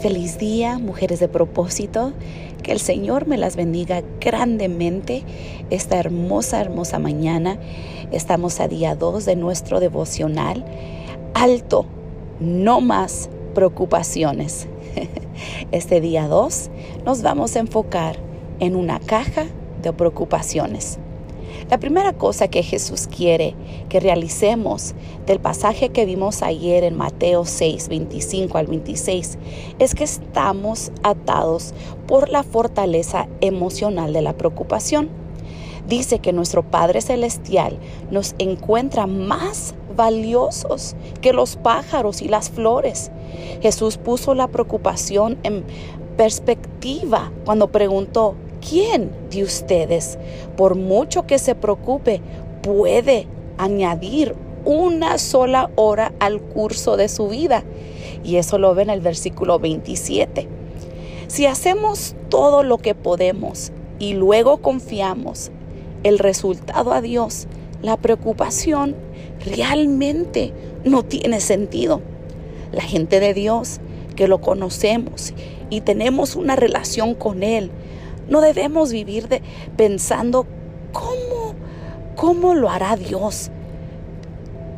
Feliz día, mujeres de propósito. Que el Señor me las bendiga grandemente esta hermosa, hermosa mañana. Estamos a día 2 de nuestro devocional. Alto, no más preocupaciones. Este día 2 nos vamos a enfocar en una caja de preocupaciones. La primera cosa que Jesús quiere que realicemos del pasaje que vimos ayer en Mateo 6, 25 al 26 es que estamos atados por la fortaleza emocional de la preocupación. Dice que nuestro Padre Celestial nos encuentra más valiosos que los pájaros y las flores. Jesús puso la preocupación en perspectiva cuando preguntó, ¿Quién de ustedes, por mucho que se preocupe, puede añadir una sola hora al curso de su vida? Y eso lo ve en el versículo 27. Si hacemos todo lo que podemos y luego confiamos el resultado a Dios, la preocupación realmente no tiene sentido. La gente de Dios que lo conocemos y tenemos una relación con Él, no debemos vivir pensando cómo, cómo lo hará Dios.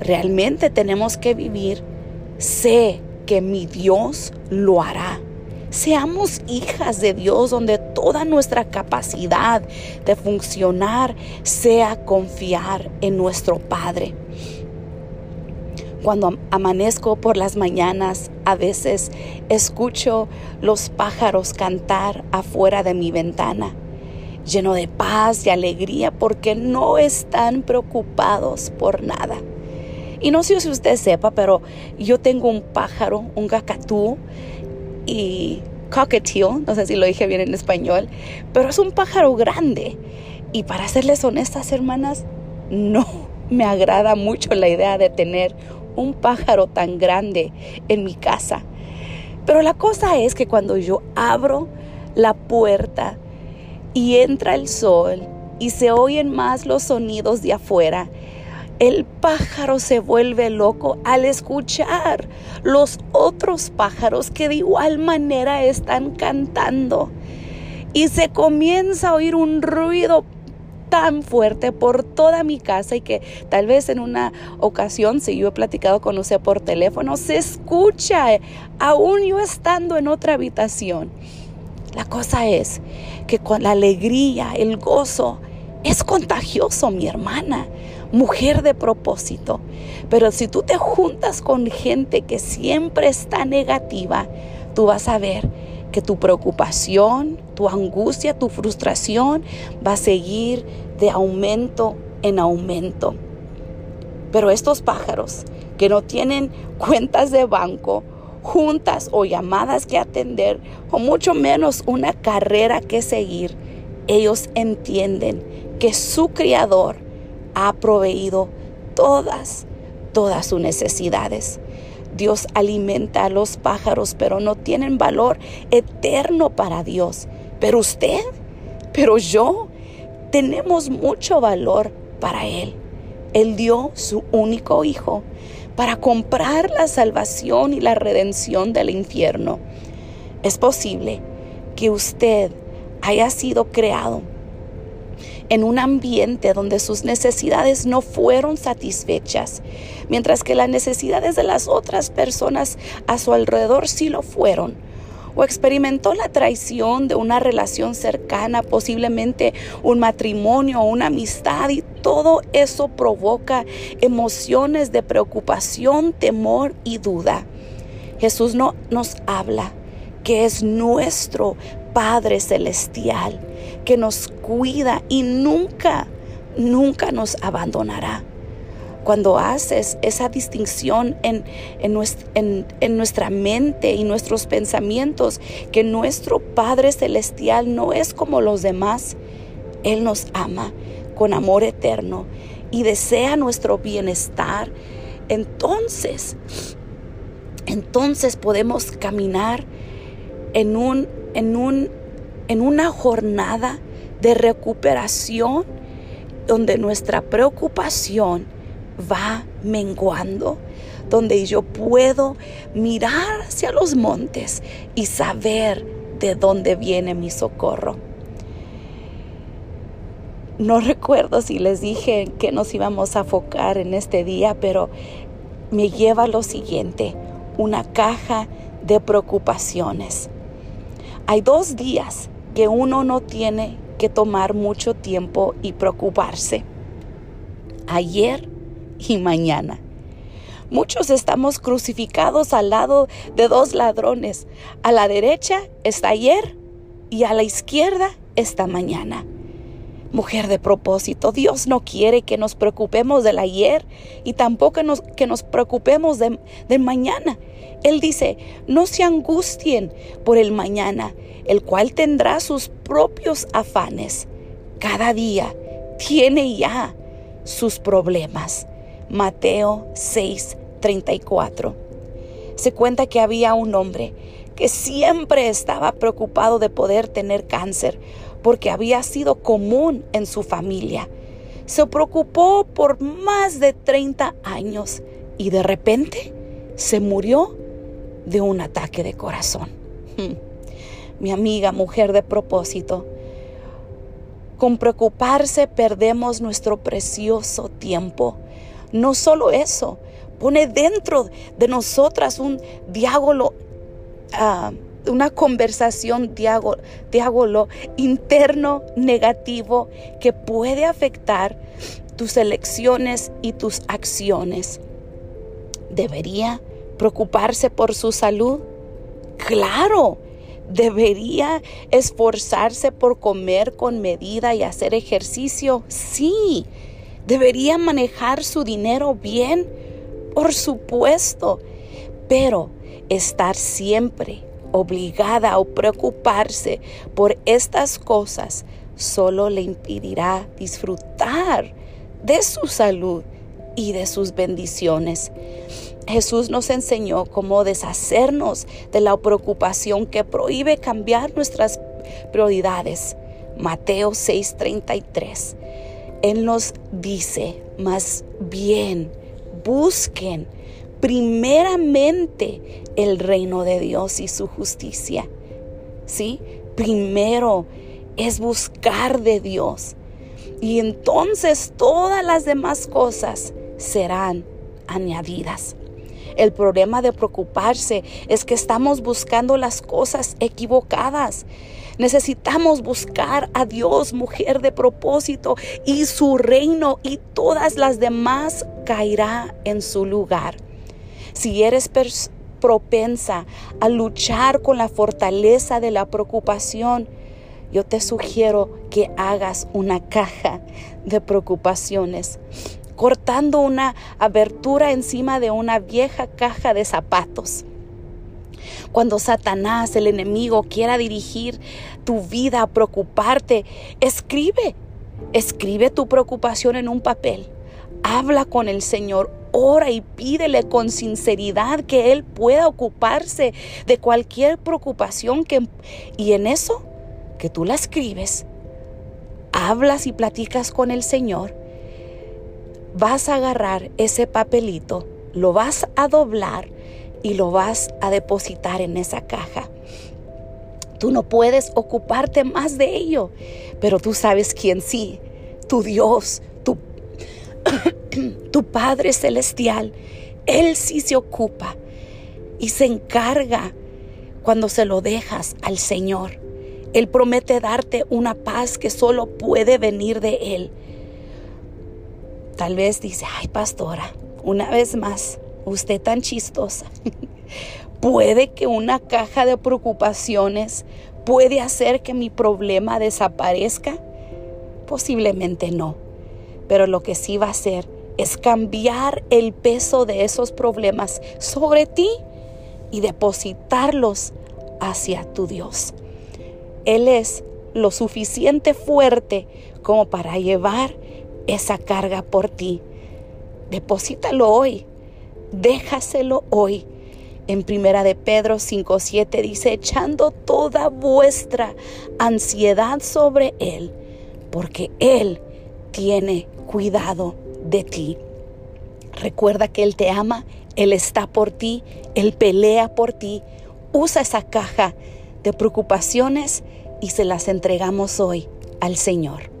Realmente tenemos que vivir, sé que mi Dios lo hará. Seamos hijas de Dios donde toda nuestra capacidad de funcionar sea confiar en nuestro Padre. Cuando amanezco por las mañanas, a veces escucho los pájaros cantar afuera de mi ventana, lleno de paz y alegría porque no están preocupados por nada. Y no sé si usted sepa, pero yo tengo un pájaro, un gacatú y cockatiel, no sé si lo dije bien en español, pero es un pájaro grande. Y para serles honestas, hermanas, no me agrada mucho la idea de tener un pájaro tan grande en mi casa. Pero la cosa es que cuando yo abro la puerta y entra el sol y se oyen más los sonidos de afuera, el pájaro se vuelve loco al escuchar los otros pájaros que de igual manera están cantando. Y se comienza a oír un ruido tan fuerte por toda mi casa y que tal vez en una ocasión, si yo he platicado con usted por teléfono, se escucha aún yo estando en otra habitación. La cosa es que con la alegría, el gozo, es contagioso, mi hermana, mujer de propósito. Pero si tú te juntas con gente que siempre está negativa, tú vas a ver que tu preocupación, tu angustia, tu frustración va a seguir de aumento en aumento. Pero estos pájaros que no tienen cuentas de banco, juntas o llamadas que atender, o mucho menos una carrera que seguir, ellos entienden que su Criador ha proveído todas, todas sus necesidades. Dios alimenta a los pájaros, pero no tienen valor eterno para Dios. Pero usted, pero yo, tenemos mucho valor para Él. Él dio su único hijo para comprar la salvación y la redención del infierno. Es posible que usted haya sido creado en un ambiente donde sus necesidades no fueron satisfechas, mientras que las necesidades de las otras personas a su alrededor sí lo fueron. O experimentó la traición de una relación cercana, posiblemente un matrimonio o una amistad, y todo eso provoca emociones de preocupación, temor y duda. Jesús no nos habla que es nuestro Padre Celestial que nos cuida y nunca, nunca nos abandonará. Cuando haces esa distinción en, en, nuestra mente y nuestros pensamientos, que nuestro Padre Celestial no es como los demás, Él nos ama con amor eterno y desea nuestro bienestar, entonces, entonces podemos caminar en un en, un, en una jornada de recuperación donde nuestra preocupación va menguando, donde yo puedo mirar hacia los montes y saber de dónde viene mi socorro. No recuerdo si les dije que nos íbamos a focar en este día, pero me lleva lo siguiente, una caja de preocupaciones. Hay dos días que uno no tiene que tomar mucho tiempo y preocuparse. Ayer y mañana. Muchos estamos crucificados al lado de dos ladrones. A la derecha está ayer y a la izquierda está mañana. Mujer de propósito, Dios no quiere que nos preocupemos del ayer y tampoco que nos preocupemos del de mañana. Él dice, no se angustien por el mañana, el cual tendrá sus propios afanes. Cada día tiene ya sus problemas. Mateo 6:34. Se cuenta que había un hombre que siempre estaba preocupado de poder tener cáncer porque había sido común en su familia. Se preocupó por más de 30 años y de repente se murió de un ataque de corazón. Mi amiga, mujer de propósito, con preocuparse perdemos nuestro precioso tiempo. No solo eso, pone dentro de nosotras un diálogo, ah, una conversación diálogo, interno negativo que puede afectar tus elecciones y tus acciones. Debería preocuparse por su salud? Claro, debería esforzarse por comer con medida y hacer ejercicio. Sí, debería manejar su dinero bien, por supuesto, pero estar siempre obligada o preocuparse por estas cosas solo le impedirá disfrutar de su salud y de sus bendiciones. Jesús nos enseñó cómo deshacernos de la preocupación que prohíbe cambiar nuestras prioridades. Mateo 6:33. Él nos dice, más bien, busquen primeramente el reino de Dios y su justicia. ¿Sí? Primero es buscar de Dios. Y entonces todas las demás cosas serán añadidas. El problema de preocuparse es que estamos buscando las cosas equivocadas. Necesitamos buscar a Dios, mujer de propósito, y su reino y todas las demás caerá en su lugar. Si eres propensa a luchar con la fortaleza de la preocupación, yo te sugiero que hagas una caja de preocupaciones cortando una abertura encima de una vieja caja de zapatos. Cuando Satanás, el enemigo, quiera dirigir tu vida a preocuparte, escribe, escribe tu preocupación en un papel. Habla con el Señor, ora y pídele con sinceridad que Él pueda ocuparse de cualquier preocupación que, y en eso que tú la escribes, hablas y platicas con el Señor vas a agarrar ese papelito, lo vas a doblar y lo vas a depositar en esa caja. Tú no puedes ocuparte más de ello, pero tú sabes quién sí, tu Dios, tu Padre Celestial. Él sí se ocupa y se encarga cuando se lo dejas al Señor. Él promete darte una paz que solo puede venir de Él. Tal vez dice, ay pastora, una vez más, usted tan chistosa. puede que una caja de preocupaciones puede hacer que mi problema desaparezca. Posiblemente no, pero lo que sí va a hacer es cambiar el peso de esos problemas sobre ti y depositarlos hacia tu Dios. Él es lo suficiente fuerte como para llevar esa carga por ti. Deposítalo hoy, déjaselo hoy. En primera de Pedro 5:7 dice, echando toda vuestra ansiedad sobre él, porque él tiene cuidado de ti. Recuerda que Él te ama, Él está por ti, Él pelea por ti. Usa esa caja de preocupaciones y se las entregamos hoy al Señor.